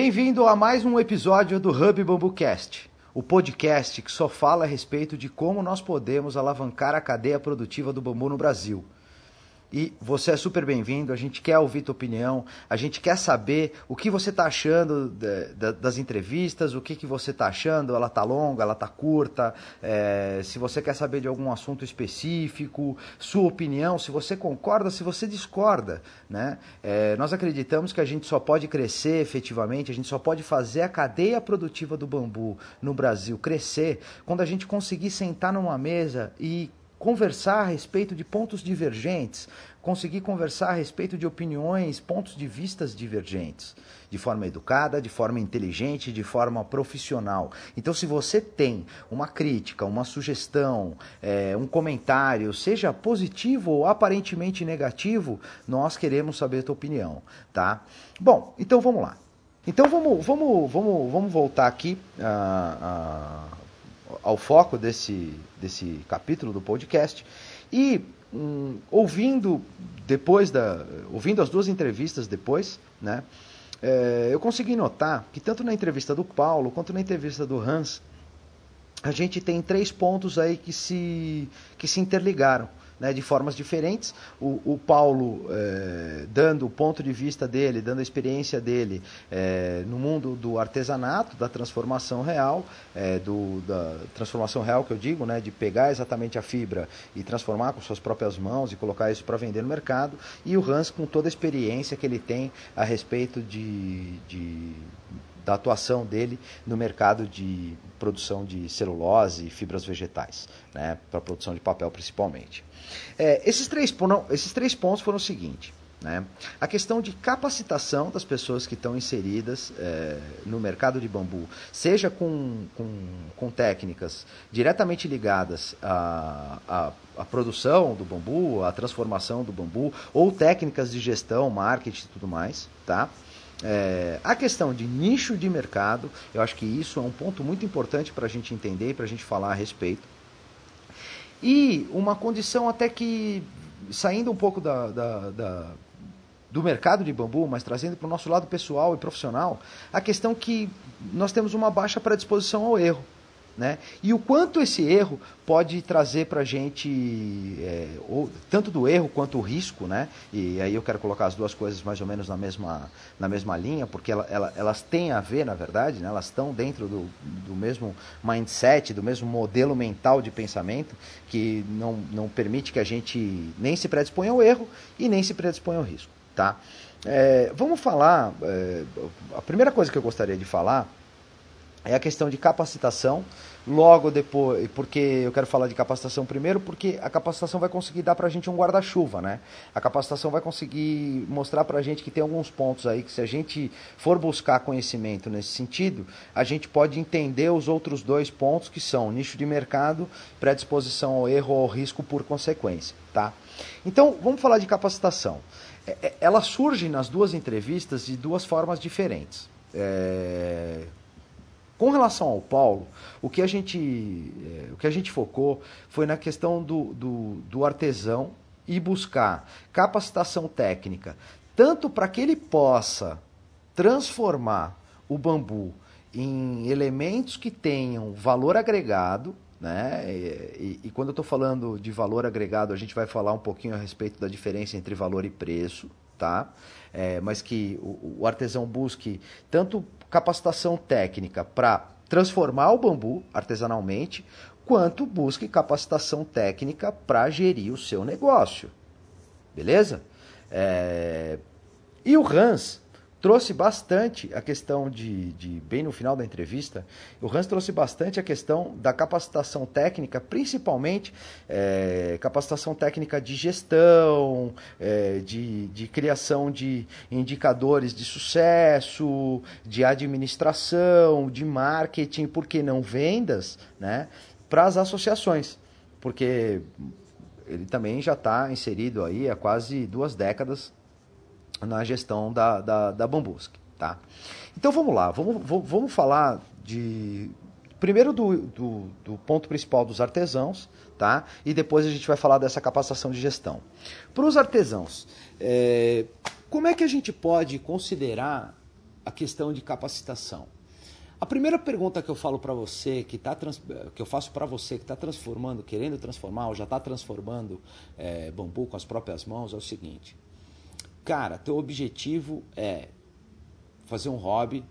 Bem-vindo a mais um episódio do Hub Bambucast, o podcast que só fala a respeito de como nós podemos alavancar a cadeia produtiva do bambu no Brasil. E você é super bem-vindo, a gente quer ouvir tua opinião, a gente quer saber o que você está achando de, de, das entrevistas, o que, que você está achando, ela está longa, ela está curta, é, se você quer saber de algum assunto específico, sua opinião, se você concorda, se você discorda. Né? É, nós acreditamos que a gente só pode crescer efetivamente, a gente só pode fazer a cadeia produtiva do bambu no Brasil crescer quando a gente conseguir sentar numa mesa e conversar a respeito de pontos divergentes, conseguir conversar a respeito de opiniões, pontos de vistas divergentes, de forma educada, de forma inteligente, de forma profissional. Então, se você tem uma crítica, uma sugestão, é, um comentário, seja positivo ou aparentemente negativo, nós queremos saber a tua opinião, tá? Bom, então vamos lá. Então vamos, vamos, vamos, vamos voltar aqui. Uh, uh, ao foco desse, desse capítulo do podcast. E hum, ouvindo depois da. ouvindo as duas entrevistas depois, né? É, eu consegui notar que tanto na entrevista do Paulo quanto na entrevista do Hans, a gente tem três pontos aí que se, que se interligaram né, de formas diferentes. O, o Paulo é, dando o ponto de vista dele, dando a experiência dele é, no mundo do artesanato, da transformação real, é, do, da transformação real que eu digo, né, de pegar exatamente a fibra e transformar com suas próprias mãos e colocar isso para vender no mercado. E o Hans com toda a experiência que ele tem a respeito de, de da atuação dele no mercado de produção de celulose e fibras vegetais, né, para produção de papel principalmente. É, esses, três, esses três pontos foram o seguinte. Né? A questão de capacitação das pessoas que estão inseridas é, no mercado de bambu, seja com, com, com técnicas diretamente ligadas à, à, à, produção do bambu, à transformação do bambu, ou técnicas de gestão, marketing e tudo mais. Tá? É, a questão de nicho de mercado, eu acho que isso é um ponto muito importante para a gente entender e para a gente falar a respeito. E uma condição até que, saindo um pouco da, da, da do mercado de bambu, mas trazendo para o nosso lado pessoal e profissional, a questão que nós temos uma baixa predisposição ao erro. Né? E o quanto esse erro pode trazer para a gente, é, ou, tanto do erro quanto o risco, né? e aí eu quero colocar as duas coisas mais ou menos na mesma, na mesma linha, porque ela, ela, elas têm a ver, na verdade, né? elas estão dentro do, do mesmo mindset, do mesmo modelo mental de pensamento, que não, não permite que a gente nem se predisponha ao erro e nem se predisponha ao risco. Tá? É, vamos falar, é, a primeira coisa que eu gostaria de falar é a questão de capacitação. Logo depois, porque eu quero falar de capacitação primeiro, porque a capacitação vai conseguir dar para a gente um guarda-chuva, né? A capacitação vai conseguir mostrar para a gente que tem alguns pontos aí que se a gente for buscar conhecimento nesse sentido, a gente pode entender os outros dois pontos que são nicho de mercado, predisposição ao erro ou ao risco por consequência, tá? Então, vamos falar de capacitação. É, é, ela surge nas duas entrevistas de duas formas diferentes. É, com relação ao Paulo, o que a gente, é, o que a gente focou foi na questão do, do, do artesão e buscar capacitação técnica, tanto para que ele possa transformar o bambu em elementos que tenham valor agregado, né? E, e, e quando eu estou falando de valor agregado, a gente vai falar um pouquinho a respeito da diferença entre valor e preço, tá? É, mas que o, o artesão busque tanto capacitação técnica para transformar o bambu artesanalmente, quanto busque capacitação técnica para gerir o seu negócio. Beleza? É... E o Hans trouxe bastante a questão de, de, bem no final da entrevista, o Hans trouxe bastante a questão da capacitação técnica, principalmente é, capacitação técnica de gestão, é, de, de criação de indicadores de sucesso, de administração, de marketing, por que não vendas, né, para as associações, porque ele também já está inserido aí há quase duas décadas na gestão da, da, da. Tá? Então vamos lá, vamos, vamos falar de primeiro do, do, do, ponto principal dos artesãos, tá? E depois a gente vai falar dessa capacitação de gestão. Para os artesãos, é, como é que a gente pode considerar a questão de capacitação. A primeira pergunta que eu falo para você, que, tá que eu faço para você que está transformando, querendo transformar ou já está transformando é, bambu com as próprias mãos é o seguinte: cara, teu objetivo é fazer um hobby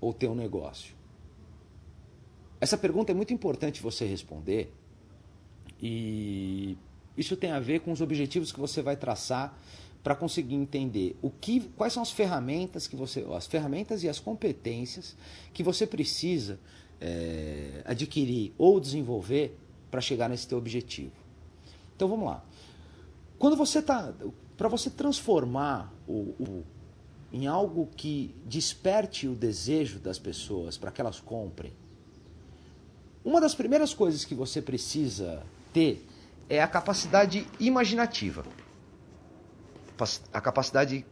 ou ter um negócio? Essa pergunta é muito importante você responder e isso tem a ver com os objetivos que você vai traçar para conseguir entender o que, quais são as ferramentas que você, as ferramentas e as competências que você precisa é, adquirir ou desenvolver para chegar nesse teu objetivo. Então vamos lá. Quando você está, para você transformar o, o, em algo que desperte o desejo das pessoas para que elas comprem, uma das primeiras coisas que você precisa ter é a capacidade imaginativa a capacidade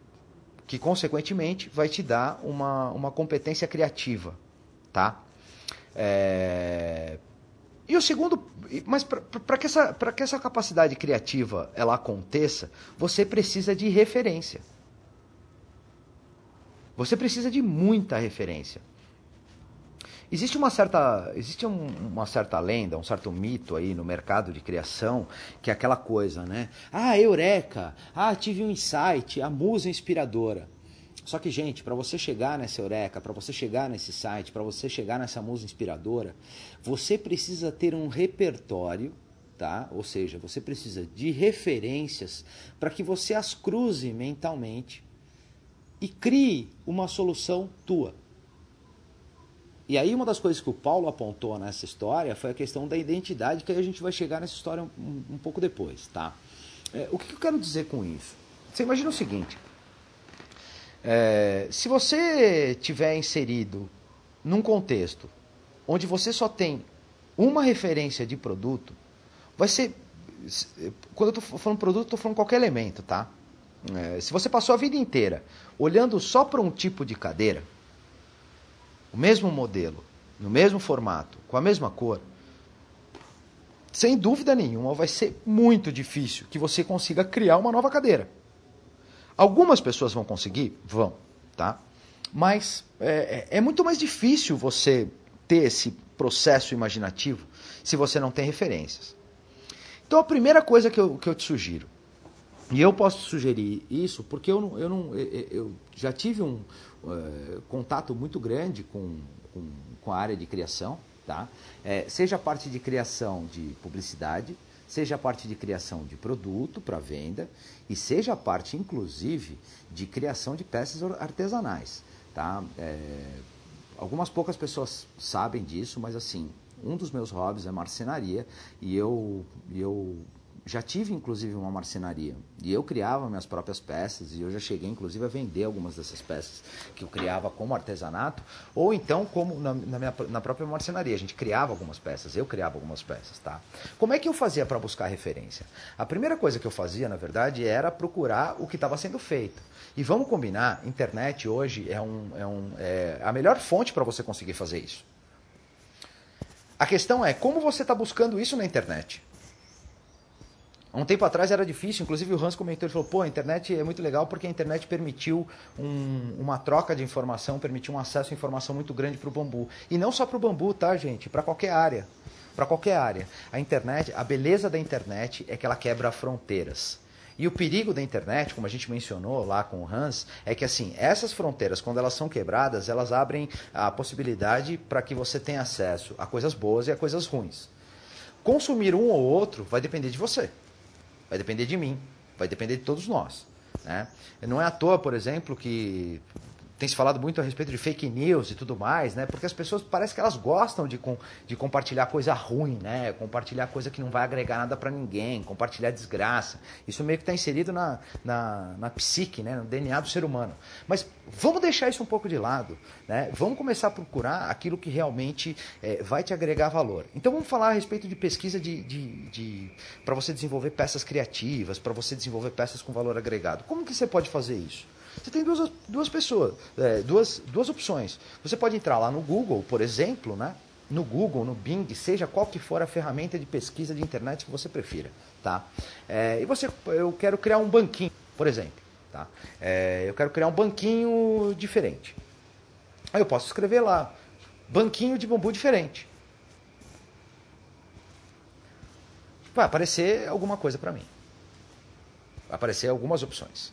que, consequentemente, vai te dar uma, uma competência criativa, tá? É... E o segundo, mas para que, essa, que essa capacidade criativa ela aconteça, você precisa de referência. Você precisa de muita referência. Existe uma certa, existe um, uma certa lenda, um certo mito aí no mercado de criação, que é aquela coisa, né? Ah, eureka! Ah, tive um insight, a musa inspiradora. Só que, gente, para você chegar nessa eureka, para você chegar nesse site, para você chegar nessa musa inspiradora, você precisa ter um repertório, tá? Ou seja, você precisa de referências para que você as cruze mentalmente e crie uma solução tua. E aí uma das coisas que o Paulo apontou nessa história foi a questão da identidade, que aí a gente vai chegar nessa história um, um pouco depois, tá? É, o que eu quero dizer com isso? Você imagina o seguinte, é, se você tiver inserido num contexto onde você só tem uma referência de produto, vai ser. Quando eu estou falando produto, estou falando qualquer elemento, tá? É, se você passou a vida inteira olhando só para um tipo de cadeira, o mesmo modelo, no mesmo formato, com a mesma cor, sem dúvida nenhuma vai ser muito difícil que você consiga criar uma nova cadeira. Algumas pessoas vão conseguir? Vão, tá? Mas é, é, é muito mais difícil você ter esse processo imaginativo se você não tem referências. Então a primeira coisa que eu, que eu te sugiro, e eu posso sugerir isso porque eu, não, eu, não, eu, já tive um, uh, contato muito grande com, com, com, a área de criação, tá? É, seja a parte de criação de publicidade, seja a parte de criação de produto para venda e seja a parte, inclusive, de criação de peças artesanais. Tá? É, algumas poucas pessoas sabem disso, mas assim, um dos meus hobbies é marcenaria e eu, eu já tive inclusive uma marcenaria. E eu criava minhas próprias peças e eu já cheguei inclusive a vender algumas dessas peças que eu criava como artesanato ou então como na, na, minha, na própria marcenaria. A gente criava algumas peças eu criava algumas peças tá? Como é que eu fazia para buscar referência? A primeira coisa que eu fazia na verdade era procurar o que estava sendo feito. E vamos combinar internet hoje é, um, é, um, é a melhor fonte para você conseguir fazer isso. A questão é como você está buscando isso na internet Há um tempo atrás era difícil, inclusive o Hans comentou, ele falou, pô, a internet é muito legal porque a internet permitiu um, uma troca de informação, permitiu um acesso à informação muito grande para o bambu. E não só para o bambu, tá, gente? Para qualquer área. Para qualquer área. A internet, a beleza da internet é que ela quebra fronteiras. E o perigo da internet, como a gente mencionou lá com o Hans, é que assim, essas fronteiras, quando elas são quebradas, elas abrem a possibilidade para que você tenha acesso a coisas boas e a coisas ruins. Consumir um ou outro vai depender de você vai depender de mim, vai depender de todos nós. Né? Não é à toa, por exemplo, que tem se falado muito a respeito de fake news e tudo mais, né? Porque as pessoas parece que elas gostam de, com, de compartilhar coisa ruim, né? Compartilhar coisa que não vai agregar nada para ninguém, compartilhar desgraça. Isso meio que está inserido na, na, na psique, né? No DNA do ser humano. Mas vamos deixar isso um pouco de lado, né? Vamos começar a procurar aquilo que realmente é, vai te agregar valor. Então vamos falar a respeito de pesquisa de, de, de para você desenvolver peças criativas, para você desenvolver peças com valor agregado. Como que você pode fazer isso? Você tem duas, duas pessoas, é, duas, duas opções. Você pode entrar lá no Google, por exemplo, né? no Google, no Bing, seja qual que for a ferramenta de pesquisa de internet que você prefira. Tá? É, e você, eu quero criar um banquinho, por exemplo. Tá? É, eu quero criar um banquinho diferente. Aí eu posso escrever lá, banquinho de bambu diferente. Vai aparecer alguma coisa para mim. Vai aparecer algumas opções.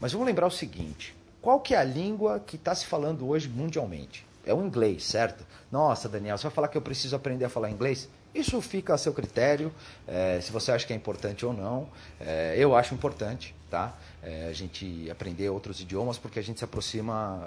Mas vamos lembrar o seguinte: qual que é a língua que está se falando hoje mundialmente? É o inglês, certo? Nossa, Daniel, você vai falar que eu preciso aprender a falar inglês? Isso fica a seu critério, é, se você acha que é importante ou não. É, eu acho importante, tá? É, a gente aprender outros idiomas porque a gente se aproxima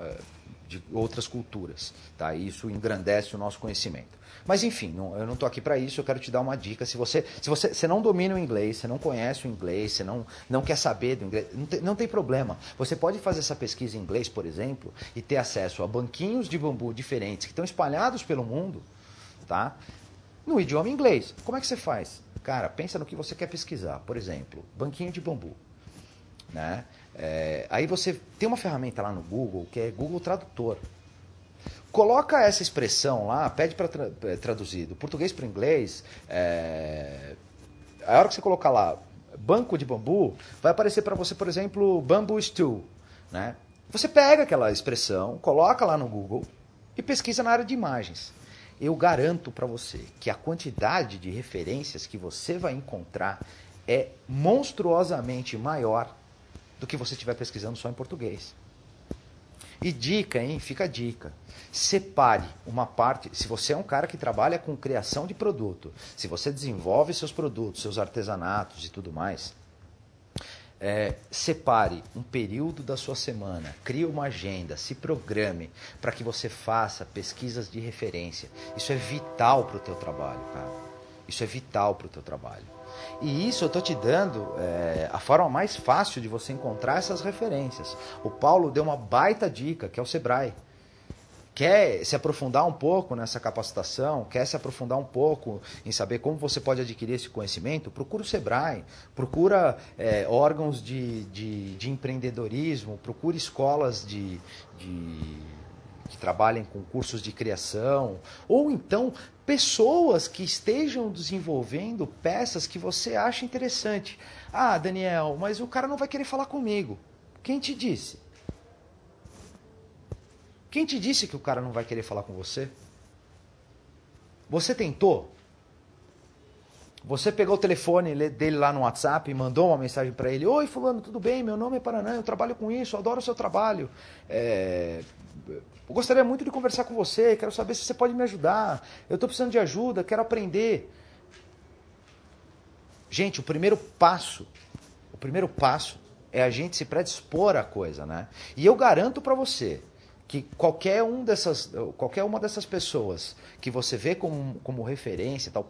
de outras culturas, tá? Isso engrandece o nosso conhecimento. Mas enfim, não, eu não estou aqui para isso, eu quero te dar uma dica. Se você, se você, você não domina o inglês, você não conhece o inglês, você não, não quer saber do inglês, não tem, não tem problema. Você pode fazer essa pesquisa em inglês, por exemplo, e ter acesso a banquinhos de bambu diferentes que estão espalhados pelo mundo, tá? No idioma inglês. Como é que você faz? Cara, pensa no que você quer pesquisar. Por exemplo, banquinho de bambu. Né? É, aí você tem uma ferramenta lá no Google que é Google Tradutor. Coloca essa expressão lá, pede para tra é, traduzir do português para inglês. É... A hora que você colocar lá banco de bambu, vai aparecer para você, por exemplo, bamboo stew. Né? Você pega aquela expressão, coloca lá no Google e pesquisa na área de imagens. Eu garanto para você que a quantidade de referências que você vai encontrar é monstruosamente maior do que você estiver pesquisando só em português. E dica, hein? Fica a dica. Separe uma parte. Se você é um cara que trabalha com criação de produto, se você desenvolve seus produtos, seus artesanatos e tudo mais, é, separe um período da sua semana, crie uma agenda, se programe para que você faça pesquisas de referência. Isso é vital para o teu trabalho, cara. Isso é vital para o teu trabalho. E isso eu estou te dando é, a forma mais fácil de você encontrar essas referências. O Paulo deu uma baita dica, que é o Sebrae. Quer se aprofundar um pouco nessa capacitação, quer se aprofundar um pouco em saber como você pode adquirir esse conhecimento, procura o Sebrae, procura é, órgãos de, de, de, empreendedorismo, procura escolas de, de que trabalhem com cursos de criação, ou então pessoas que estejam desenvolvendo peças que você acha interessante. Ah, Daniel, mas o cara não vai querer falar comigo. Quem te disse? Quem te disse que o cara não vai querer falar com você? Você tentou? Você pegou o telefone dele lá no WhatsApp e mandou uma mensagem para ele: Oi, Fulano, tudo bem? Meu nome é Paranã, eu trabalho com isso, adoro o seu trabalho. É, eu gostaria muito de conversar com você, quero saber se você pode me ajudar. Eu estou precisando de ajuda, quero aprender. Gente, o primeiro passo, o primeiro passo é a gente se predispor à coisa, né? E eu garanto para você que qualquer, um dessas, qualquer uma dessas pessoas que você vê como, como referência, tal,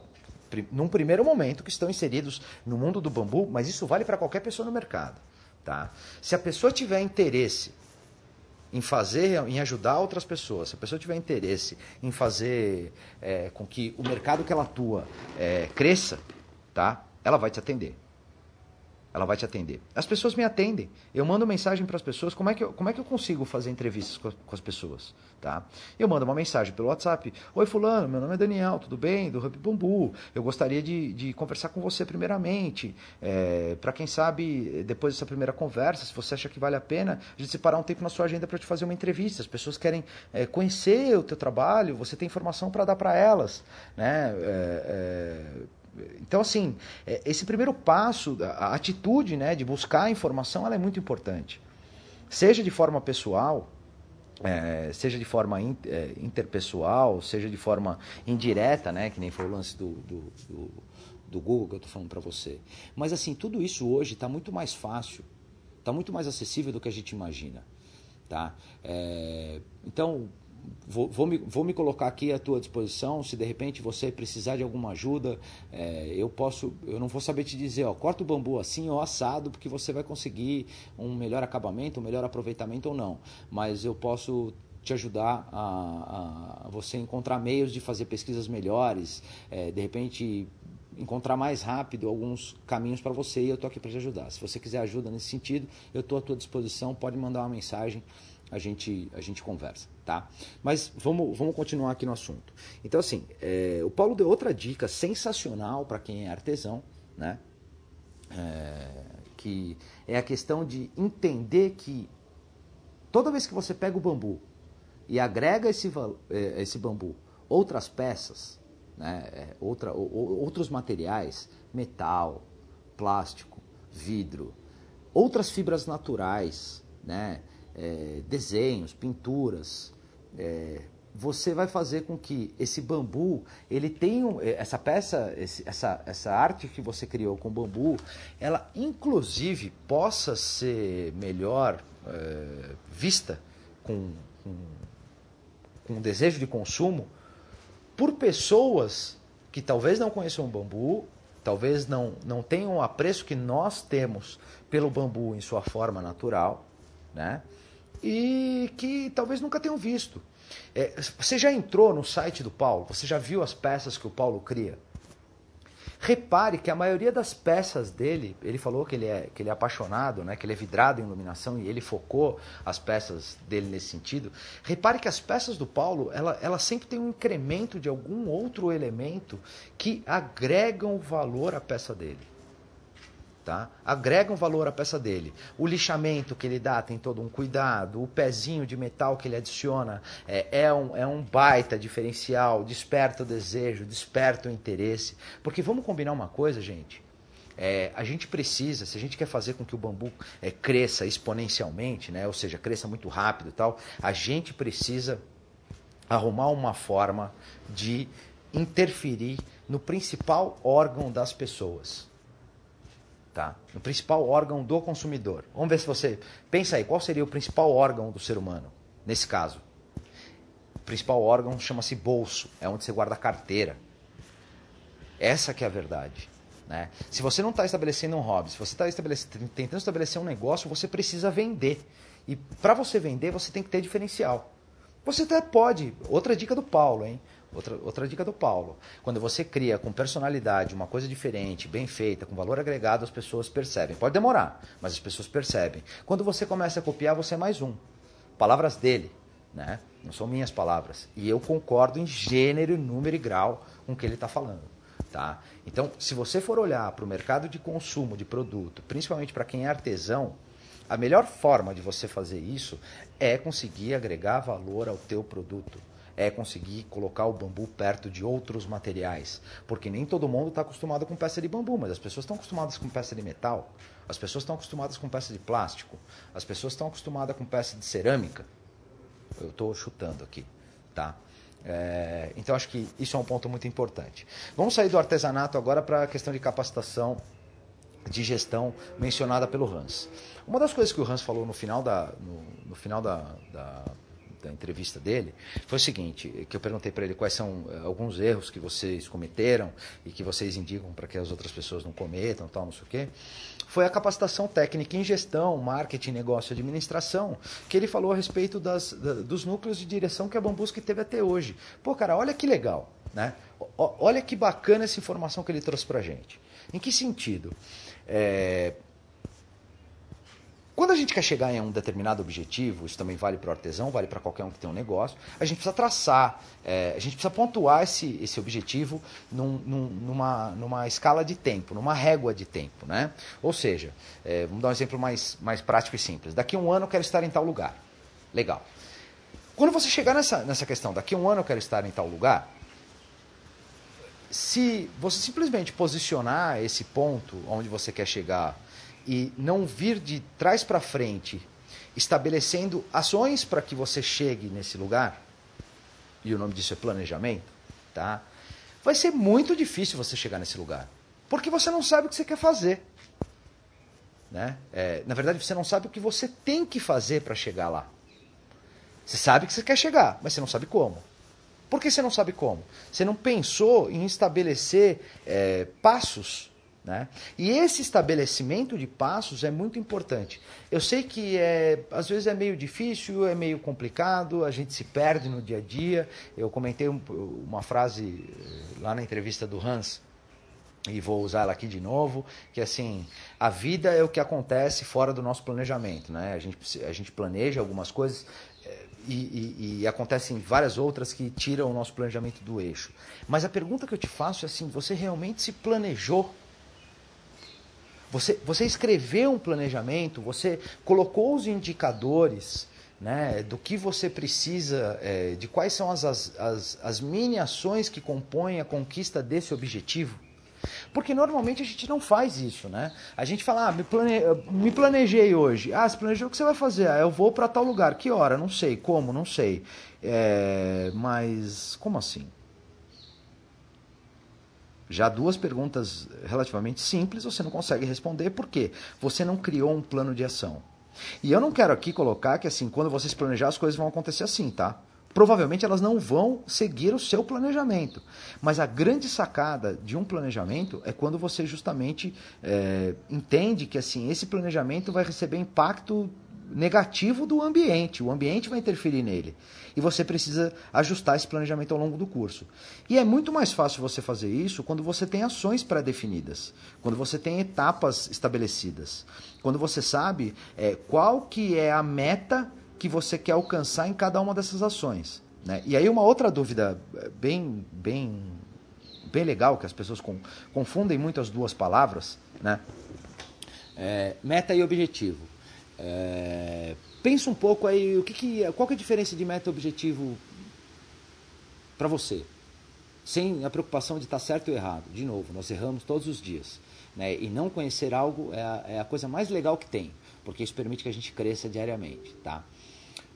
num primeiro momento, que estão inseridos no mundo do bambu, mas isso vale para qualquer pessoa no mercado. Tá? Se a pessoa tiver interesse em fazer, em ajudar outras pessoas, se a pessoa tiver interesse em fazer é, com que o mercado que ela atua é, cresça, tá? Ela vai te atender. Ela vai te atender. As pessoas me atendem. Eu mando mensagem para as pessoas. Como é, que eu, como é que eu consigo fazer entrevistas com, com, as pessoas? Tá? Eu mando uma mensagem pelo WhatsApp. Oi, Fulano, meu nome é Daniel, tudo bem? Do Hub Bambu. Eu gostaria de, de conversar com você primeiramente. É, para quem sabe, depois dessa primeira conversa, se você acha que vale a pena, a gente separar um tempo na sua agenda para te fazer uma entrevista. As pessoas querem é, conhecer o teu trabalho, você tem informação para dar para elas. Né? É, é então, assim, é, esse primeiro passo, a atitude né, de buscar a informação, ela é muito importante. Seja de forma pessoal, é, seja de forma é, interpessoal, seja de forma indireta, né, que nem foi o lance do, do, do, do Google que eu estou falando para você. Mas, assim, tudo isso hoje está muito mais fácil, está muito mais acessível do que a gente imagina. Tá? É, então, vou, vou, me, vou me colocar aqui à tua disposição. Se de repente você precisar de alguma ajuda, é, eu posso, eu não vou saber te dizer, ó, corta o bambu assim ou assado, porque você vai conseguir um melhor acabamento, um melhor aproveitamento ou não. Mas eu posso te ajudar a, a você encontrar meios de fazer pesquisas melhores, é, de repente encontrar mais rápido alguns caminhos para você e eu estou aqui para te ajudar. Se você quiser ajuda nesse sentido, eu estou à tua disposição, pode mandar uma mensagem a gente, a gente conversa, tá? Mas vamos, vamos continuar aqui no assunto. Então, assim, é, o Paulo deu outra dica sensacional para quem é artesão, né? É, que é a questão de entender que toda vez que você pega o bambu e agrega esse, é, esse bambu outras peças, né, é, outra, outros materiais, metal, plástico, vidro, outras fibras naturais, né, é, desenhos, pinturas, é, você vai fazer com que esse bambu, ele tenha essa peça, esse, essa, essa arte que você criou com bambu, ela inclusive possa ser melhor é, vista com, com, com desejo de consumo por pessoas que talvez não conheçam o bambu, talvez não, não tenham o apreço que nós temos pelo bambu em sua forma natural, né? E que talvez nunca tenham visto. É, você já entrou no site do Paulo? Você já viu as peças que o Paulo cria? Repare que a maioria das peças dele, ele falou que ele é, que ele é apaixonado, né, que ele é vidrado em iluminação e ele focou as peças dele nesse sentido. Repare que as peças do Paulo, ela, ela sempre tem um incremento de algum outro elemento que agregam valor à peça dele tá? Agrega um valor à peça dele. O lixamento que ele dá tem todo um cuidado, o pezinho de metal que ele adiciona é, é, um, é um baita diferencial, desperta o desejo, desperta o interesse. Porque vamos combinar uma coisa, gente. É, a gente precisa, se a gente quer fazer com que o bambu é, cresça exponencialmente, né, ou seja, cresça muito rápido e tal, a gente precisa arrumar uma forma de interferir no principal órgão das pessoas tá? no principal órgão do consumidor. Vamos ver se você pensa aí, qual seria o principal órgão do ser humano nesse caso? O principal órgão chama-se bolso, é onde você guarda a carteira. Essa que é a verdade. Né? Se você não está estabelecendo um hobby, se você está tentando estabelecer um negócio, você precisa vender. E para você vender, você tem que ter diferencial. Você até pode. Outra dica do Paulo, hein? Outra, outra dica do Paulo. Quando você cria com personalidade uma coisa diferente, bem feita, com valor agregado, as pessoas percebem. Pode demorar, mas as pessoas percebem. Quando você começa a copiar, você é mais um. Palavras dele, né? Não são minhas palavras. E eu concordo em gênero, número e grau com o que ele está falando. Tá? Então, se você for olhar para o mercado de consumo de produto, principalmente para quem é artesão, a melhor forma de você fazer isso é conseguir agregar valor ao teu produto é conseguir colocar o bambu perto de outros materiais. Porque nem todo mundo está acostumado com peça de bambu, mas as pessoas estão acostumadas com peça de metal, as pessoas estão acostumadas com peça de plástico, as pessoas estão acostumadas com peça de cerâmica. Eu estou chutando aqui, tá? É, então acho que isso é um ponto muito importante. Vamos sair do artesanato agora para a questão de capacitação de gestão mencionada pelo Hans. Uma das coisas que o Hans falou no final da, no, no final da, da da entrevista dele foi o seguinte, que eu perguntei para ele quais são eh, alguns erros que vocês cometeram e que vocês indicam para que as outras pessoas não cometam, tal, não sei o quê. Foi a capacitação técnica em gestão, marketing, negócio administração, que ele falou a respeito das, da, dos núcleos de direção que a Bambusque teve até hoje. Pô, cara, olha que legal, né? O, olha que bacana essa informação que ele trouxe para gente. Em que sentido? É, quando a gente quer chegar em um determinado objetivo, isso também vale para o artesão, vale para qualquer um que tem um negócio, a gente precisa traçar, é, a gente precisa pontuar esse, esse objetivo num, num, numa, numa escala de tempo, numa régua de tempo. Né? Ou seja, é, vamos dar um exemplo mais, mais prático e simples. Daqui a um ano eu quero estar em tal lugar. Legal. Quando você chegar nessa, nessa questão, daqui a um ano eu quero estar em tal lugar, se você simplesmente posicionar esse ponto onde você quer chegar e não vir de trás para frente, estabelecendo ações para que você chegue nesse lugar, e o nome disso é planejamento, tá? Vai ser muito difícil você chegar nesse lugar, porque você não sabe o que você quer fazer. Né? É, na verdade, você não sabe o que você tem que fazer para chegar lá. Você sabe que você quer chegar, mas você não sabe como. Por que você não sabe como? Você não pensou em estabelecer é, passos né? E esse estabelecimento de passos é muito importante. Eu sei que é, às vezes é meio difícil, é meio complicado, a gente se perde no dia a dia. Eu comentei um, uma frase eh, lá na entrevista do Hans, e vou usar ela aqui de novo, que assim, a vida é o que acontece fora do nosso planejamento. Né? A, gente, a gente planeja algumas coisas, eh, e, e, e, acontecem várias outras que tiram o nosso planejamento do eixo. Mas a pergunta que eu te faço é assim: você realmente se planejou você, você escreveu um planejamento, você colocou os indicadores né, do que você precisa, é, de quais são as, as, as mini ações que compõem a conquista desse objetivo. Porque normalmente a gente não faz isso, né? A gente fala, ah, me, plane... me planejei hoje. Ah, se planejou, o que você vai fazer? Ah, eu vou para tal lugar. Que hora? Não sei. Como? Não sei. É... Mas como assim? Já duas perguntas relativamente simples você não consegue responder porque você não criou um plano de ação. E eu não quero aqui colocar que assim, quando você se planejar, as coisas vão acontecer assim, tá? Provavelmente elas não vão seguir o seu planejamento. Mas a grande sacada de um planejamento é quando você justamente é, entende que assim esse planejamento vai receber impacto negativo do ambiente. O ambiente vai interferir nele. E você precisa ajustar esse planejamento ao longo do curso. E é muito mais fácil você fazer isso quando você tem ações pré-definidas, quando você tem etapas estabelecidas, quando você sabe é, qual que é a meta que você quer alcançar em cada uma dessas ações. Né? E aí uma outra dúvida é, bem, bem, bem legal, que as pessoas confundem muito as duas palavras, né? É, meta e objetivo. É, pensa um pouco aí, o que, que qual que é a diferença de meta e objetivo para você? Sem a preocupação de estar certo ou errado. De novo, nós erramos todos os dias. Né? E não conhecer algo é a, é a coisa mais legal que tem, porque isso permite que a gente cresça diariamente. Tá?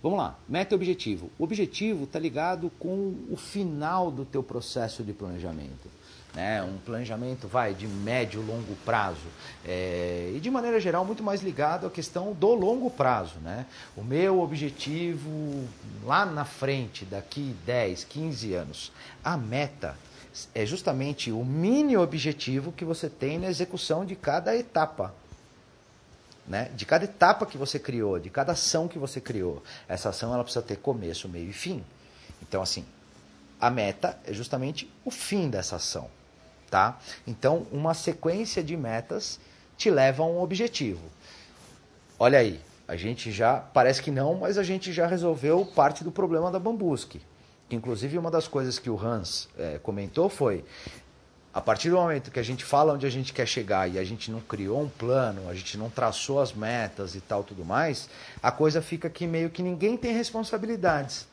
Vamos lá, meta e objetivo. O objetivo está ligado com o final do teu processo de planejamento né? um planejamento vai de médio longo prazo é, e de maneira geral muito mais ligado à questão do longo prazo. Né? O meu objetivo lá na frente, daqui 10, 15 anos, a meta é justamente o mini objetivo que você tem na execução de cada etapa. Né? De cada etapa que você criou, de cada ação que você criou. Essa ação ela precisa ter começo, meio e fim. Então, assim, a meta é justamente o fim dessa ação tá? Então, uma sequência de metas te leva a um objetivo. Olha aí, a gente já, parece que não, mas a gente já resolveu parte do problema da Bambuski. Inclusive, uma das coisas que o Hans é, comentou foi, a partir do momento que a gente fala onde a gente quer chegar e a gente não criou um plano, a gente não traçou as metas e tal, tudo mais, a coisa fica que meio que ninguém tem responsabilidades.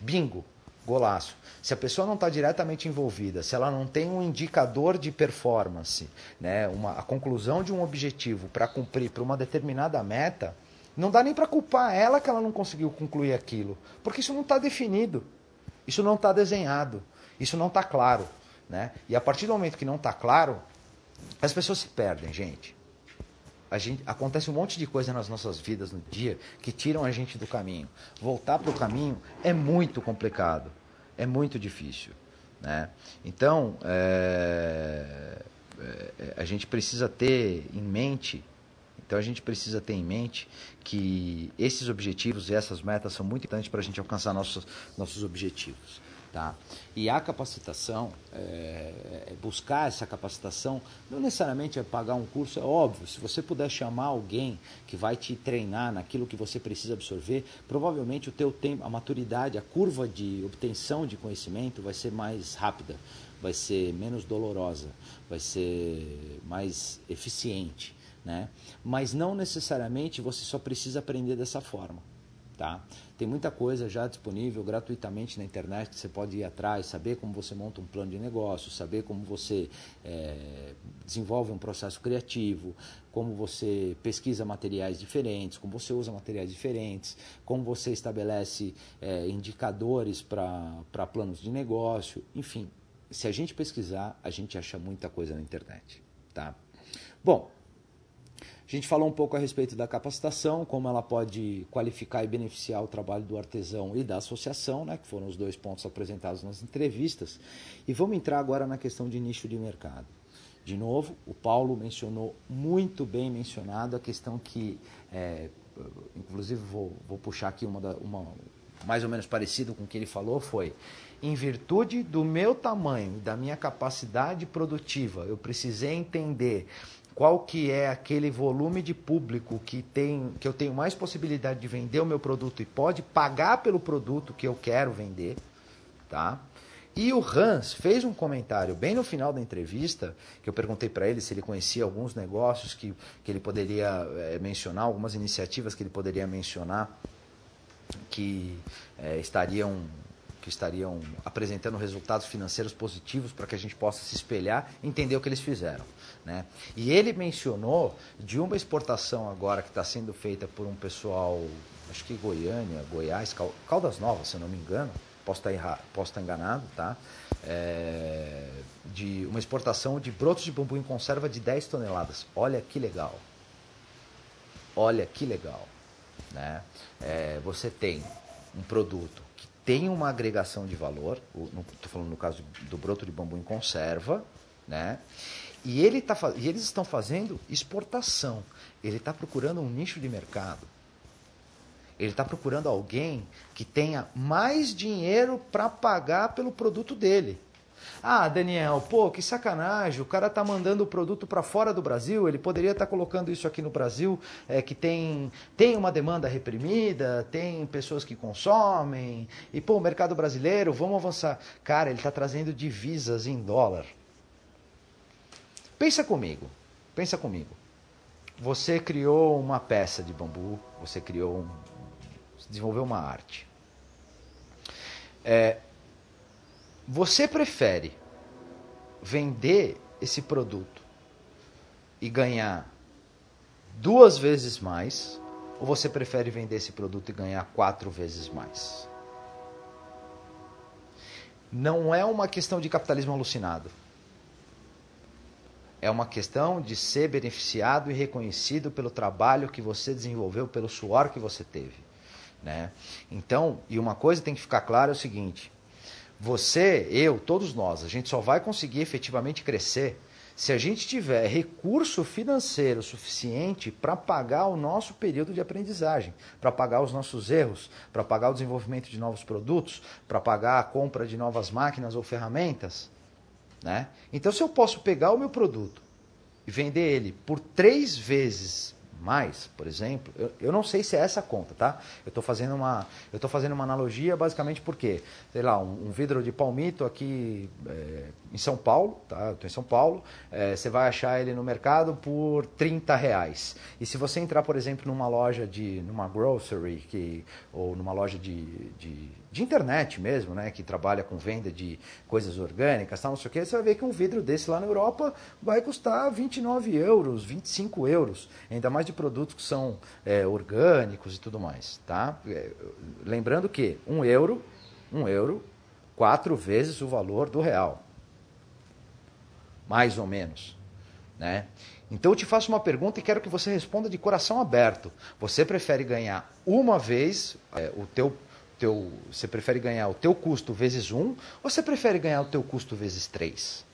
Bingo, golaço. Se a pessoa não está diretamente envolvida, se ela não tem um indicador de performance, né, uma, a conclusão de um objetivo para cumprir para uma determinada meta, não dá nem para culpar ela que ela não conseguiu concluir aquilo, porque isso não está definido, isso não está desenhado, isso não está claro. Né? E a partir do momento que não está claro, as pessoas se perdem, gente. Gente, acontece um monte de coisa nas nossas vidas no dia que tiram a gente do caminho. Voltar para o caminho é muito complicado é muito difícil. Né? Então, é, é, a gente precisa ter em mente, então a gente precisa ter em mente que esses objetivos e essas metas são muito importantes para a gente alcançar nossos, nossos objetivos. Tá? E a capacitação, é, é, buscar essa capacitação, não necessariamente é pagar um curso, é óbvio. Se você puder chamar alguém que vai te treinar naquilo que você precisa absorver, provavelmente o teu tempo, a maturidade, a curva de obtenção de conhecimento vai ser mais rápida, vai ser menos dolorosa, vai ser mais eficiente. Né? Mas não necessariamente você só precisa aprender dessa forma. Tá? Tem muita coisa já disponível gratuitamente na internet que você pode ir atrás, saber como você monta um plano de negócio, saber como você é, desenvolve um processo criativo, como você pesquisa materiais diferentes, como você usa materiais diferentes, como você estabelece é, indicadores para planos de negócio, enfim. Se a gente pesquisar, a gente acha muita coisa na internet. Tá? Bom, a gente falou um pouco a respeito da capacitação, como ela pode qualificar e beneficiar o trabalho do artesão e da associação, né, que foram os dois pontos apresentados nas entrevistas. E vamos entrar agora na questão de nicho de mercado. De novo, o Paulo mencionou muito bem mencionado a questão que, é, inclusive vou, vou, puxar aqui uma, da, uma mais ou menos parecido com o que ele falou, foi em virtude do meu tamanho da minha capacidade produtiva, eu precisei entender qual que é aquele volume de público que, tem, que eu tenho mais possibilidade de vender o meu produto e pode pagar pelo produto que eu quero vender, tá? E o Hans fez um comentário bem no final da entrevista, que eu perguntei para ele se ele conhecia alguns negócios que, que ele poderia é, mencionar, algumas iniciativas que ele poderia mencionar que é, estariam que estariam apresentando resultados financeiros positivos para que a gente possa se espelhar entender o que eles fizeram. Né? E ele mencionou de uma exportação agora que está sendo feita por um pessoal, acho que Goiânia, Goiás, Caldas Novas, se eu não me engano, posso estar, posso estar enganado, tá? É, de uma exportação de brotos de bambu em conserva de 10 toneladas. Olha que legal. Olha que legal. Né? É, você tem um produto tem uma agregação de valor, estou falando no caso do broto de bambu em conserva, né? E, ele tá, e eles estão fazendo exportação. Ele está procurando um nicho de mercado. Ele está procurando alguém que tenha mais dinheiro para pagar pelo produto dele. Ah, Daniel, pô, que sacanagem, o cara está mandando o produto para fora do Brasil, ele poderia estar tá colocando isso aqui no Brasil, é, que tem, tem uma demanda reprimida, tem pessoas que consomem, e pô, o mercado brasileiro, vamos avançar. Cara, ele está trazendo divisas em dólar. Pensa comigo, pensa comigo. Você criou uma peça de bambu, você criou um, desenvolveu uma arte. É, você prefere vender esse produto e ganhar duas vezes mais, ou você prefere vender esse produto e ganhar quatro vezes mais? Não é uma questão de capitalismo alucinado. É uma questão de ser beneficiado e reconhecido pelo trabalho que você desenvolveu, pelo suor que você teve. Né? Então, e uma coisa tem que ficar clara é o seguinte: você, eu, todos nós, a gente só vai conseguir efetivamente crescer se a gente tiver recurso financeiro suficiente para pagar o nosso período de aprendizagem, para pagar os nossos erros, para pagar o desenvolvimento de novos produtos, para pagar a compra de novas máquinas ou ferramentas. Né? Então, se eu posso pegar o meu produto e vender ele por três vezes mais, por exemplo, eu, eu não sei se é essa conta, tá? Eu estou fazendo uma, eu tô fazendo uma analogia basicamente porque, sei lá, um, um vidro de palmito aqui é, em São Paulo, tá? Estou em São Paulo, é, você vai achar ele no mercado por 30 reais. E se você entrar, por exemplo, numa loja de, numa grocery que, ou numa loja de, de de internet mesmo, né, que trabalha com venda de coisas orgânicas, tal, não sei o que, você vai ver que um vidro desse lá na Europa vai custar 29 euros, 25 euros, ainda mais de produtos que são é, orgânicos e tudo mais, tá? É, lembrando que um euro, um euro, quatro vezes o valor do real, mais ou menos, né? Então eu te faço uma pergunta e quero que você responda de coração aberto. Você prefere ganhar uma vez é, o teu teu, você prefere ganhar o teu custo vezes um ou você prefere ganhar o teu custo vezes três?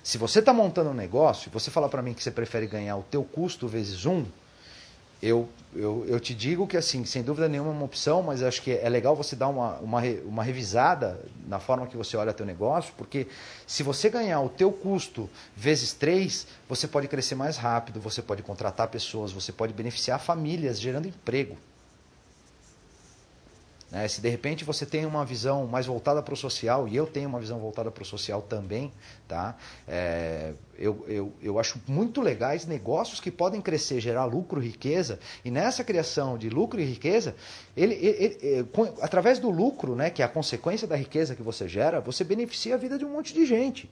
Se você está montando um negócio e você fala para mim que você prefere ganhar o teu custo vezes um, eu, eu, eu te digo que, assim, sem dúvida nenhuma é uma opção, mas acho que é legal você dar uma, uma, uma revisada na forma que você olha teu negócio, porque se você ganhar o teu custo vezes três, você pode crescer mais rápido, você pode contratar pessoas, você pode beneficiar famílias, gerando emprego. Né? Se de repente você tem uma visão mais voltada para o social, e eu tenho uma visão voltada para o social também, tá? É, eu, eu, eu acho muito legais negócios que podem crescer, gerar lucro e riqueza, e nessa criação de lucro e riqueza, ele, ele, ele, através do lucro, né, que é a consequência da riqueza que você gera, você beneficia a vida de um monte de gente.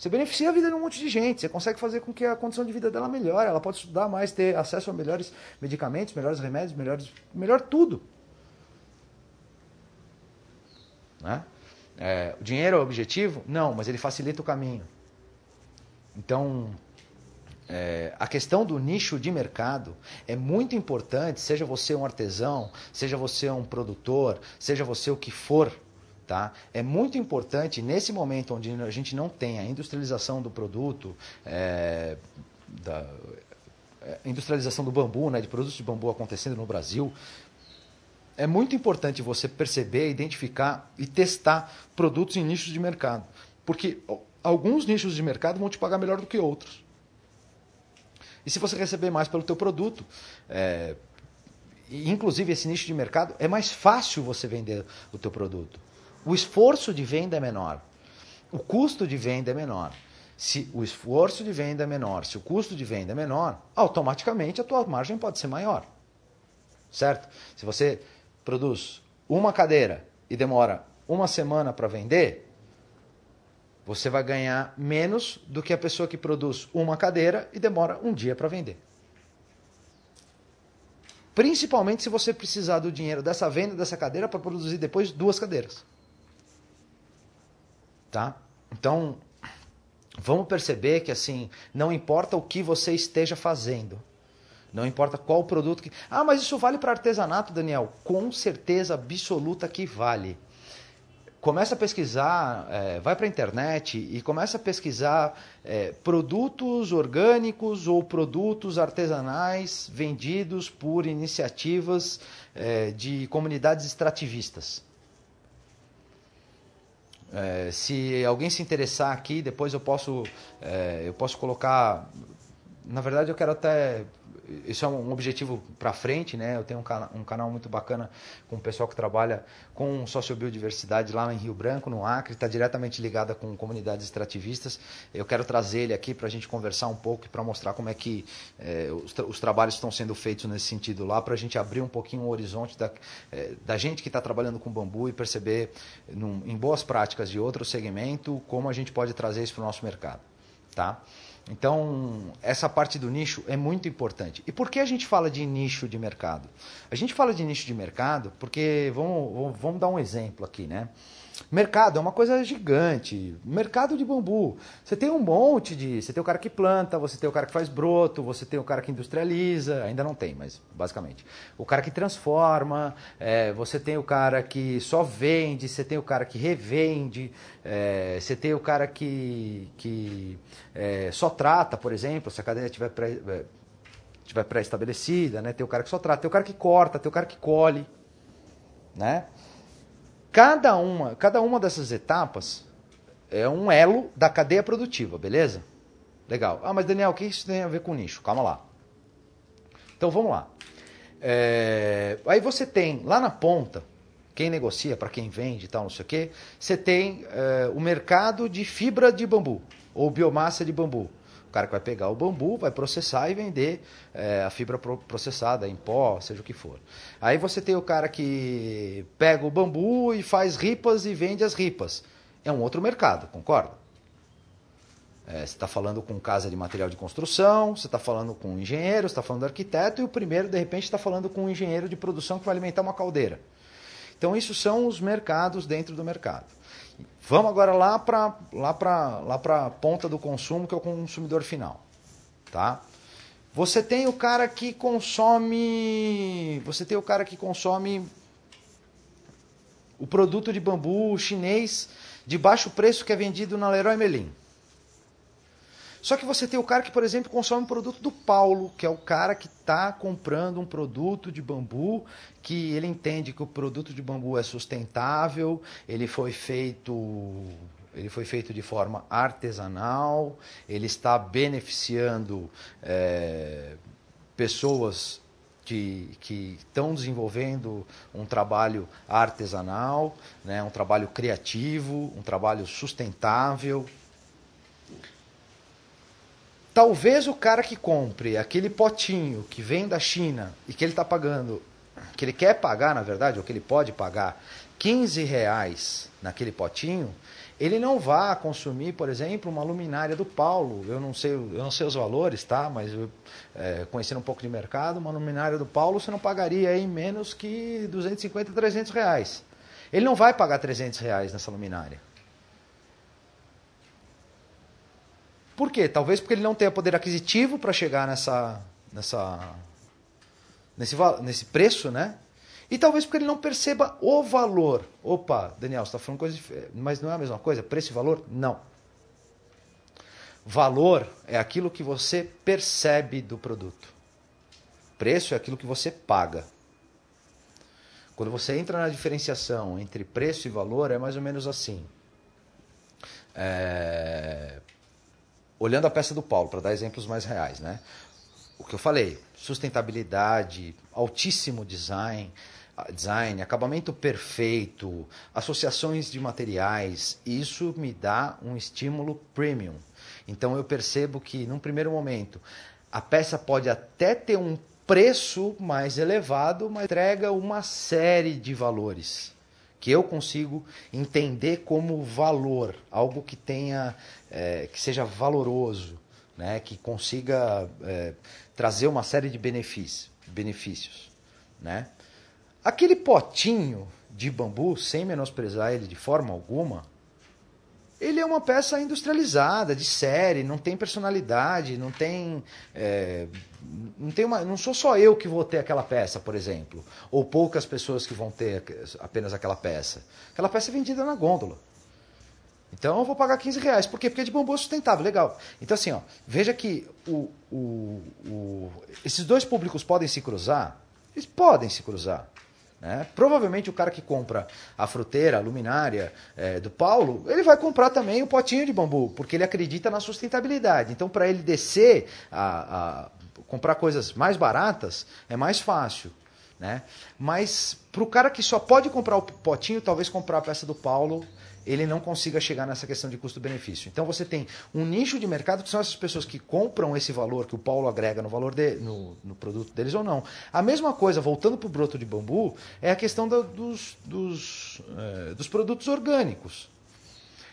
Você beneficia a vida de um monte de gente, você consegue fazer com que a condição de vida dela melhore, ela pode estudar mais, ter acesso a melhores medicamentos, melhores remédios, melhores, melhor tudo. Né? É, o dinheiro é o objetivo? Não, mas ele facilita o caminho. Então, é, a questão do nicho de mercado é muito importante, seja você um artesão, seja você um produtor, seja você o que for, Tá? É muito importante, nesse momento onde a gente não tem a industrialização do produto, é, da é, industrialização do bambu, né, de produtos de bambu acontecendo no Brasil, é muito importante você perceber, identificar e testar produtos em nichos de mercado. Porque alguns nichos de mercado vão te pagar melhor do que outros. E se você receber mais pelo teu produto, é, inclusive esse nicho de mercado, é mais fácil você vender o teu produto. O esforço de venda é menor. O custo de venda é menor. Se o esforço de venda é menor, se o custo de venda é menor, automaticamente a tua margem pode ser maior. certo? Se você produz uma cadeira e demora uma semana para vender, você vai ganhar menos do que a pessoa que produz uma cadeira e demora um dia para vender. Principalmente se você precisar do dinheiro dessa venda dessa cadeira para produzir depois duas cadeiras. Tá? Então, vamos perceber que assim, não importa o que você esteja fazendo. Não importa qual produto que. Ah, mas isso vale para artesanato, Daniel? Com certeza absoluta que vale começa a pesquisar, é, vai para a internet e começa a pesquisar é, produtos orgânicos ou produtos artesanais vendidos por iniciativas é, de comunidades extrativistas. É, se alguém se interessar aqui, depois eu posso, é, eu posso colocar. Na verdade, eu quero até isso é um objetivo para frente, né? Eu tenho um, cana um, canal muito bacana com o pessoal que trabalha com sociobiodiversidade lá em Rio Branco, no Acre, está diretamente ligada com comunidades extrativistas. Eu quero trazer ele aqui para a gente conversar um pouco e para mostrar como é que é, os, tra os, trabalhos estão sendo feitos nesse sentido lá, para a gente abrir um pouquinho o horizonte da, é, da gente que está trabalhando com bambu e perceber num, em boas práticas de outro segmento como a gente pode trazer isso para o nosso mercado, tá? Então, essa parte do nicho é muito importante. E por que a gente fala de nicho de mercado? A gente fala de nicho de mercado porque, vamos, vamos dar um exemplo aqui, né? Mercado é uma coisa gigante. Mercado de bambu. Você tem um monte de. Você tem o cara que planta, você tem o cara que faz broto, você tem o cara que industrializa. Ainda não tem, mas basicamente. O cara que transforma, é, você tem o cara que só vende, você tem o cara que revende, é, você tem o cara que, que é, só trata, por exemplo, se a cadeia tiver pré, é, tiver pré-estabelecida, né? Tem o cara que só trata, tem o cara que corta, tem o cara que colhe, né? Cada uma, cada uma dessas etapas é um elo da cadeia produtiva, beleza? Legal. Ah, mas Daniel, o que isso tem a ver com nicho? Calma lá. Então vamos lá. É... Aí você tem lá na ponta, quem negocia, para quem vende e tal, não sei o quê, você tem é, o mercado de fibra de bambu ou biomassa de bambu. O cara que vai pegar o bambu, vai processar e vender é, a fibra processada em pó, seja o que for. Aí você tem o cara que pega o bambu e faz ripas e vende as ripas. É um outro mercado, concorda? É, você está falando com casa de material de construção, você está falando com um engenheiro, você está falando arquiteto, e o primeiro, de repente, está falando com um engenheiro de produção que vai alimentar uma caldeira. Então, isso são os mercados dentro do mercado. Vamos agora lá para lá lá a ponta do consumo, que é o consumidor final. Tá? Você tem o cara que consome. Você tem o cara que consome o produto de bambu chinês de baixo preço que é vendido na Leroy Merlin. Só que você tem o cara que, por exemplo, consome um produto do Paulo, que é o cara que está comprando um produto de bambu, que ele entende que o produto de bambu é sustentável, ele foi feito ele foi feito de forma artesanal, ele está beneficiando é, pessoas que, que estão desenvolvendo um trabalho artesanal, né, um trabalho criativo, um trabalho sustentável. Talvez o cara que compre aquele potinho que vem da China e que ele está pagando, que ele quer pagar, na verdade, ou que ele pode pagar 15 reais naquele potinho, ele não vá consumir, por exemplo, uma luminária do Paulo. Eu não sei, eu não sei os valores, tá? Mas eu, é, conhecendo um pouco de mercado, uma luminária do Paulo você não pagaria aí menos que 250, 300 reais. Ele não vai pagar 300 reais nessa luminária. Por quê? Talvez porque ele não tenha poder aquisitivo para chegar nessa, nessa, nesse, nesse preço, né? E talvez porque ele não perceba o valor. Opa, Daniel, você está falando coisa diferente, mas não é a mesma coisa? Preço e valor? Não. Valor é aquilo que você percebe do produto. Preço é aquilo que você paga. Quando você entra na diferenciação entre preço e valor, é mais ou menos assim. É... Olhando a peça do Paulo, para dar exemplos mais reais, né? O que eu falei, sustentabilidade, altíssimo design, design, acabamento perfeito, associações de materiais, isso me dá um estímulo premium. Então eu percebo que num primeiro momento a peça pode até ter um preço mais elevado, mas entrega uma série de valores que eu consigo entender como valor, algo que tenha, é, que seja valoroso, né, que consiga é, trazer uma série de benefícios, benefícios, né? Aquele potinho de bambu, sem menosprezar ele de forma alguma, ele é uma peça industrializada, de série, não tem personalidade, não tem. É, não, tem uma, não sou só eu que vou ter aquela peça, por exemplo. Ou poucas pessoas que vão ter apenas aquela peça. Aquela peça é vendida na gôndola. Então eu vou pagar 15 reais. Por quê? Porque é de bambu sustentável, legal. Então, assim, ó, veja que o, o, o, esses dois públicos podem se cruzar? Eles podem se cruzar. Né? Provavelmente o cara que compra a fruteira, a luminária é, do Paulo, ele vai comprar também o potinho de bambu, porque ele acredita na sustentabilidade. Então, para ele descer a, a comprar coisas mais baratas, é mais fácil. Né? Mas para o cara que só pode comprar o potinho, talvez comprar a peça do Paulo ele não consiga chegar nessa questão de custo-benefício. Então você tem um nicho de mercado que são essas pessoas que compram esse valor que o Paulo agrega no valor de, no, no produto deles ou não. A mesma coisa, voltando para o broto de bambu, é a questão dos, dos, é, dos produtos orgânicos.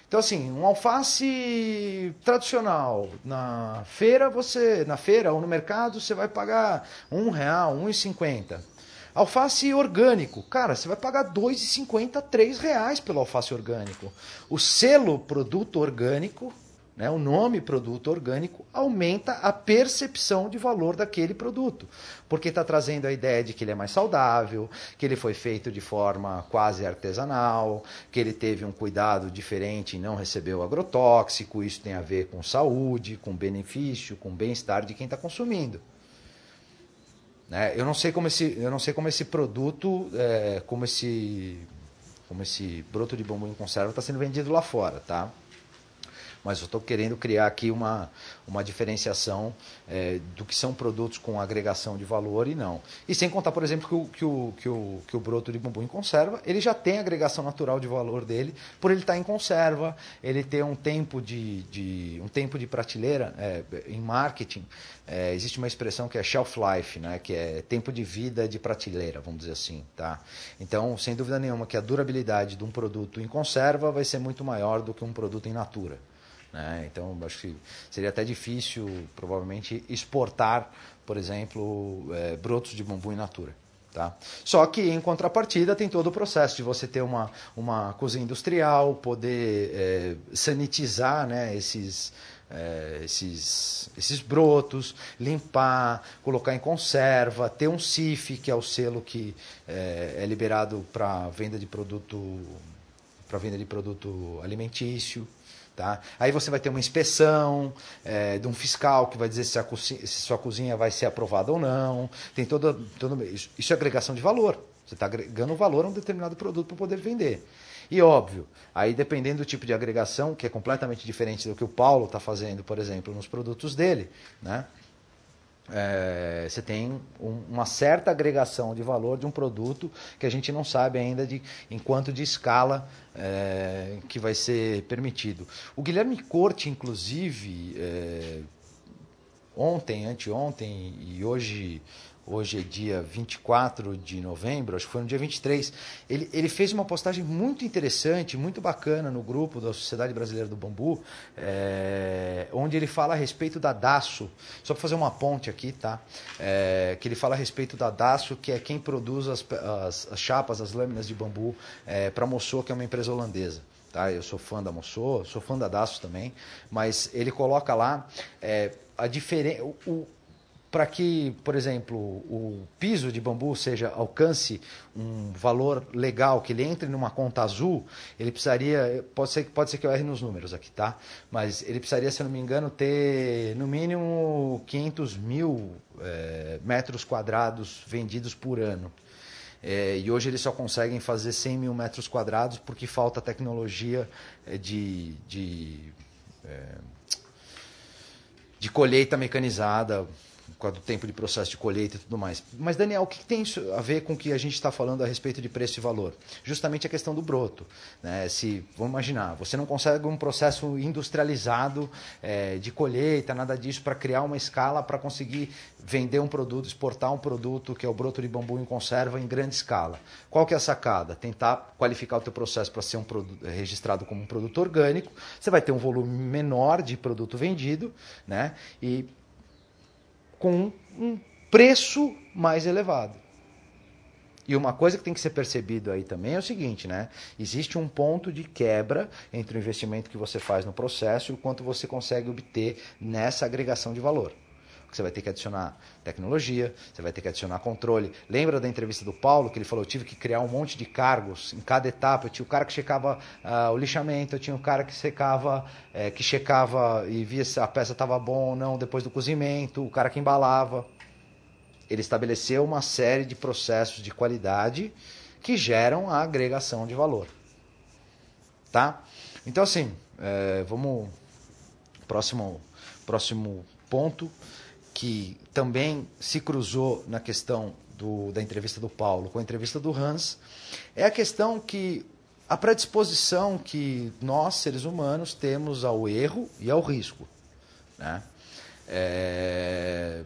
Então assim, um alface tradicional na feira você na feira ou no mercado você vai pagar um real, um e cinquenta. Alface orgânico. Cara, você vai pagar R$ 2,50, R$ reais pelo alface orgânico. O selo produto orgânico, né, o nome produto orgânico, aumenta a percepção de valor daquele produto. Porque está trazendo a ideia de que ele é mais saudável, que ele foi feito de forma quase artesanal, que ele teve um cuidado diferente e não recebeu agrotóxico. Isso tem a ver com saúde, com benefício, com bem-estar de quem está consumindo. Né? Eu não sei como esse, eu não sei como esse produto, é, como esse, como esse broto de bambu em conserva está sendo vendido lá fora, tá? Mas eu estou querendo criar aqui uma, uma diferenciação é, do que são produtos com agregação de valor e não. E sem contar, por exemplo, que o, que o, que o, que o broto de bambu em conserva, ele já tem agregação natural de valor dele, por ele estar tá em conserva, ele ter um tempo de, de, um tempo de prateleira é, em marketing. É, existe uma expressão que é shelf life, né, que é tempo de vida de prateleira, vamos dizer assim. Tá? Então, sem dúvida nenhuma, que a durabilidade de um produto em conserva vai ser muito maior do que um produto em natura. Né? Então, acho que seria até difícil, provavelmente, exportar, por exemplo, é, brotos de bambu in natura. Tá? Só que, em contrapartida, tem todo o processo de você ter uma, uma cozinha industrial, poder é, sanitizar né, esses, é, esses, esses brotos, limpar, colocar em conserva, ter um CIF, que é o selo que é, é liberado para venda de produto para venda de produto alimentício. Tá? Aí você vai ter uma inspeção é, de um fiscal que vai dizer se, cozinha, se sua cozinha vai ser aprovada ou não. Tem toda, toda isso, isso é agregação de valor. Você está agregando valor a um determinado produto para poder vender. E óbvio, aí dependendo do tipo de agregação, que é completamente diferente do que o Paulo está fazendo, por exemplo, nos produtos dele, né? É, você tem um, uma certa agregação de valor de um produto que a gente não sabe ainda de em quanto de escala é, que vai ser permitido. O Guilherme Corte, inclusive, é, ontem, anteontem e hoje hoje é dia 24 de novembro, acho que foi no dia 23, ele, ele fez uma postagem muito interessante, muito bacana no grupo da Sociedade Brasileira do Bambu, é, onde ele fala a respeito da DASO, só para fazer uma ponte aqui, tá? É, que ele fala a respeito da DASO, que é quem produz as, as, as chapas, as lâminas de bambu é, para a Mossô, que é uma empresa holandesa. Tá? Eu sou fã da Mossô, sou fã da DASO também, mas ele coloca lá é, a diferença para que, por exemplo, o piso de bambu seja alcance um valor legal, que ele entre numa conta azul, ele precisaria, pode ser, pode ser que eu erre nos números aqui, tá? Mas ele precisaria, se eu não me engano, ter no mínimo 500 mil é, metros quadrados vendidos por ano. É, e hoje eles só conseguem fazer 100 mil metros quadrados porque falta tecnologia eh, de, de, é, de colheita mecanizada por causa do tempo de processo de colheita e tudo mais. Mas, Daniel, o que tem isso a ver com o que a gente está falando a respeito de preço e valor? Justamente a questão do broto. Né? Se, vamos imaginar, você não consegue um processo industrializado é, de colheita, nada disso, para criar uma escala para conseguir vender um produto, exportar um produto que é o broto de bambu em conserva em grande escala. Qual que é a sacada? Tentar qualificar o teu processo para ser um produto, registrado como um produto orgânico. Você vai ter um volume menor de produto vendido, né? E com um preço mais elevado. E uma coisa que tem que ser percebido aí também é o seguinte, né? Existe um ponto de quebra entre o investimento que você faz no processo e o quanto você consegue obter nessa agregação de valor. Você vai ter que adicionar tecnologia, você vai ter que adicionar controle. Lembra da entrevista do Paulo que ele falou: eu tive que criar um monte de cargos em cada etapa. Eu tinha o cara que checava uh, o lixamento, eu tinha o cara que secava, é, que checava e via se a peça estava bom ou não depois do cozimento, o cara que embalava. Ele estabeleceu uma série de processos de qualidade que geram a agregação de valor. Tá? Então, assim, é, vamos. Próximo, próximo ponto que também se cruzou na questão do, da entrevista do Paulo com a entrevista do Hans, é a questão que a predisposição que nós, seres humanos, temos ao erro e ao risco. Né? É,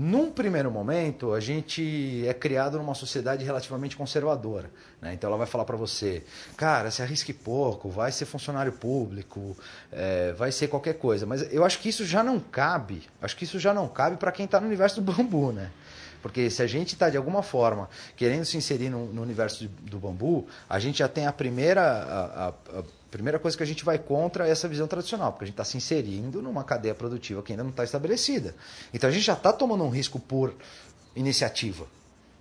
num primeiro momento, a gente é criado numa sociedade relativamente conservadora. Né? Então, ela vai falar para você, cara, se arrisque pouco, vai ser funcionário público, é, vai ser qualquer coisa. Mas eu acho que isso já não cabe, acho que isso já não cabe para quem está no universo do bambu, né? Porque se a gente está, de alguma forma, querendo se inserir no, no universo do bambu, a gente já tem a primeira, a, a, a primeira coisa que a gente vai contra é essa visão tradicional, porque a gente está se inserindo numa cadeia produtiva que ainda não está estabelecida. Então a gente já está tomando um risco por iniciativa.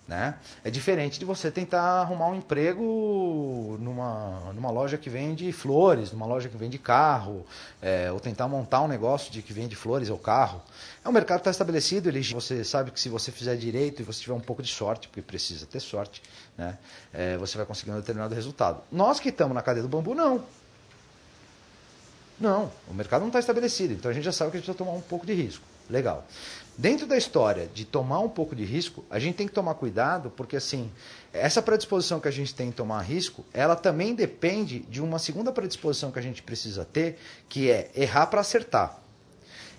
Né? É diferente de você tentar arrumar um emprego numa, numa loja que vende flores, numa loja que vende carro, é, ou tentar montar um negócio de que vende flores ou carro. É um mercado que está estabelecido, ele, você sabe que se você fizer direito e você tiver um pouco de sorte, porque precisa ter sorte, né? É, você vai conseguir um determinado resultado. Nós que estamos na cadeia do bambu, não. Não, o mercado não está estabelecido, então a gente já sabe que a gente precisa tomar um pouco de risco. Legal. Dentro da história de tomar um pouco de risco, a gente tem que tomar cuidado, porque assim, essa predisposição que a gente tem em tomar risco, ela também depende de uma segunda predisposição que a gente precisa ter, que é errar para acertar.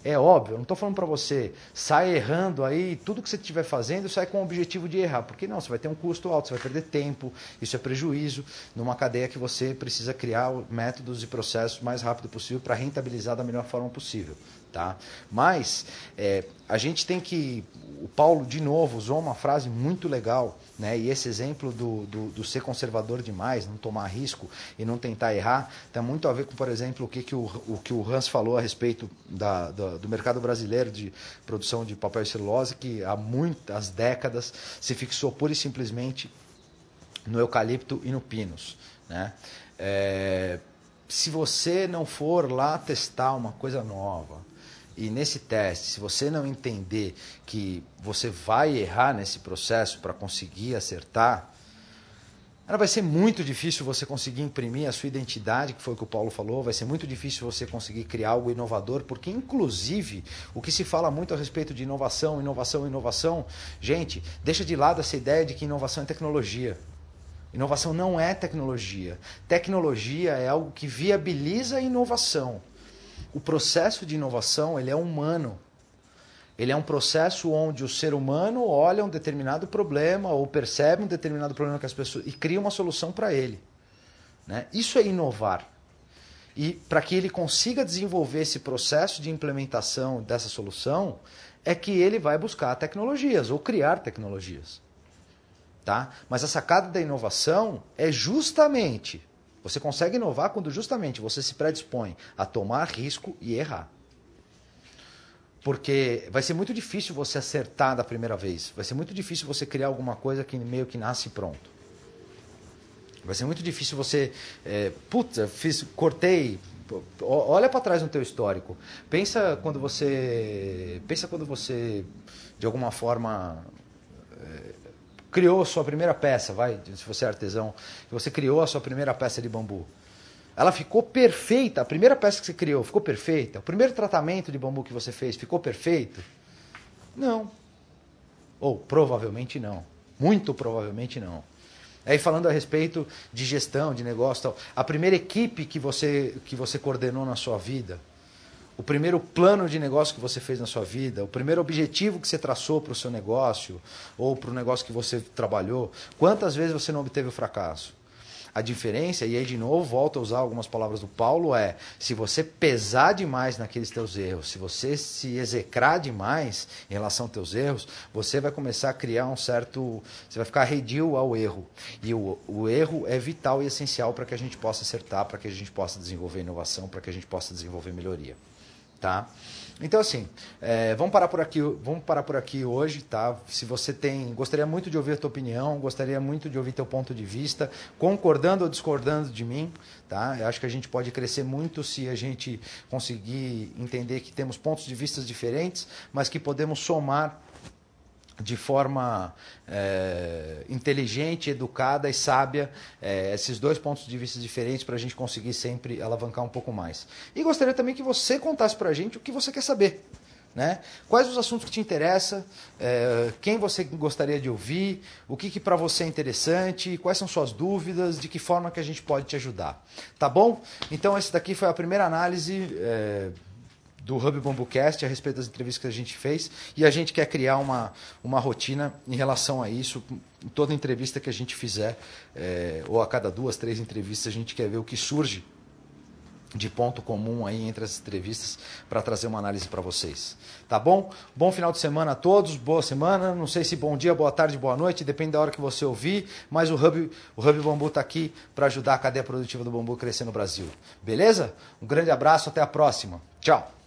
É óbvio, eu não estou falando para você sai errando aí, tudo que você estiver fazendo sai com o objetivo de errar. Porque não, você vai ter um custo alto, você vai perder tempo, isso é prejuízo numa cadeia que você precisa criar métodos e processos mais rápido possível para rentabilizar da melhor forma possível. Tá? Mas é, a gente tem que. O Paulo, de novo, usou uma frase muito legal, né? e esse exemplo do, do, do ser conservador demais, não tomar risco e não tentar errar, tem muito a ver com, por exemplo, o que, que, o, o, que o Hans falou a respeito da, do, do mercado brasileiro de produção de papel e celulose, que há muitas décadas se fixou pura e simplesmente no eucalipto e no pinus. Né? É, se você não for lá testar uma coisa nova, e nesse teste, se você não entender que você vai errar nesse processo para conseguir acertar, vai ser muito difícil você conseguir imprimir a sua identidade, que foi o que o Paulo falou, vai ser muito difícil você conseguir criar algo inovador, porque inclusive o que se fala muito a respeito de inovação, inovação, inovação, gente, deixa de lado essa ideia de que inovação é tecnologia. Inovação não é tecnologia. Tecnologia é algo que viabiliza a inovação o processo de inovação ele é humano. Ele é um processo onde o ser humano olha um determinado problema ou percebe um determinado problema que as pessoas e cria uma solução para ele. Né? Isso é inovar. E para que ele consiga desenvolver esse processo de implementação dessa solução, é que ele vai buscar tecnologias ou criar tecnologias. Tá? Mas a sacada da inovação é justamente você consegue inovar quando justamente você se predispõe a tomar risco e errar. Porque vai ser muito difícil você acertar da primeira vez. Vai ser muito difícil você criar alguma coisa que meio que nasce pronto. Vai ser muito difícil você. É, putz, fiz, cortei. Olha para trás no teu histórico. Pensa quando você. Pensa quando você, de alguma forma, criou sua primeira peça, vai, se você é artesão, você criou a sua primeira peça de bambu. Ela ficou perfeita, a primeira peça que você criou ficou perfeita, o primeiro tratamento de bambu que você fez ficou perfeito. Não. Ou provavelmente não. Muito provavelmente não. Aí falando a respeito de gestão, de negócio, tal, a primeira equipe que você que você coordenou na sua vida, o primeiro plano de negócio que você fez na sua vida, o primeiro objetivo que você traçou para o seu negócio ou para o negócio que você trabalhou, quantas vezes você não obteve o fracasso? A diferença, e aí de novo volto a usar algumas palavras do Paulo, é se você pesar demais naqueles teus erros, se você se execrar demais em relação aos teus erros, você vai começar a criar um certo. Você vai ficar redil ao erro. E o, o erro é vital e essencial para que a gente possa acertar, para que a gente possa desenvolver inovação, para que a gente possa desenvolver melhoria. Tá? Então assim, é, vamos parar por aqui, vamos parar por aqui hoje, tá? Se você tem, gostaria muito de ouvir a tua opinião, gostaria muito de ouvir teu ponto de vista, concordando ou discordando de mim, tá? Eu acho que a gente pode crescer muito se a gente conseguir entender que temos pontos de vista diferentes, mas que podemos somar de forma é, inteligente, educada e sábia é, esses dois pontos de vista diferentes para a gente conseguir sempre alavancar um pouco mais. E gostaria também que você contasse para a gente o que você quer saber. Né? Quais os assuntos que te interessam, é, quem você gostaria de ouvir, o que, que para você é interessante, quais são suas dúvidas, de que forma que a gente pode te ajudar. Tá bom? Então, esse daqui foi a primeira análise do Hub Bambucast a respeito das entrevistas que a gente fez e a gente quer criar uma, uma rotina em relação a isso. Toda entrevista que a gente fizer, é, ou a cada duas, três entrevistas, a gente quer ver o que surge de ponto comum aí entre as entrevistas para trazer uma análise para vocês. Tá bom? Bom final de semana a todos, boa semana. Não sei se bom dia, boa tarde, boa noite, depende da hora que você ouvir, mas o Hub, o Hub Bambu está aqui para ajudar a cadeia produtiva do bambu a crescer no Brasil. Beleza? Um grande abraço, até a próxima. Tchau.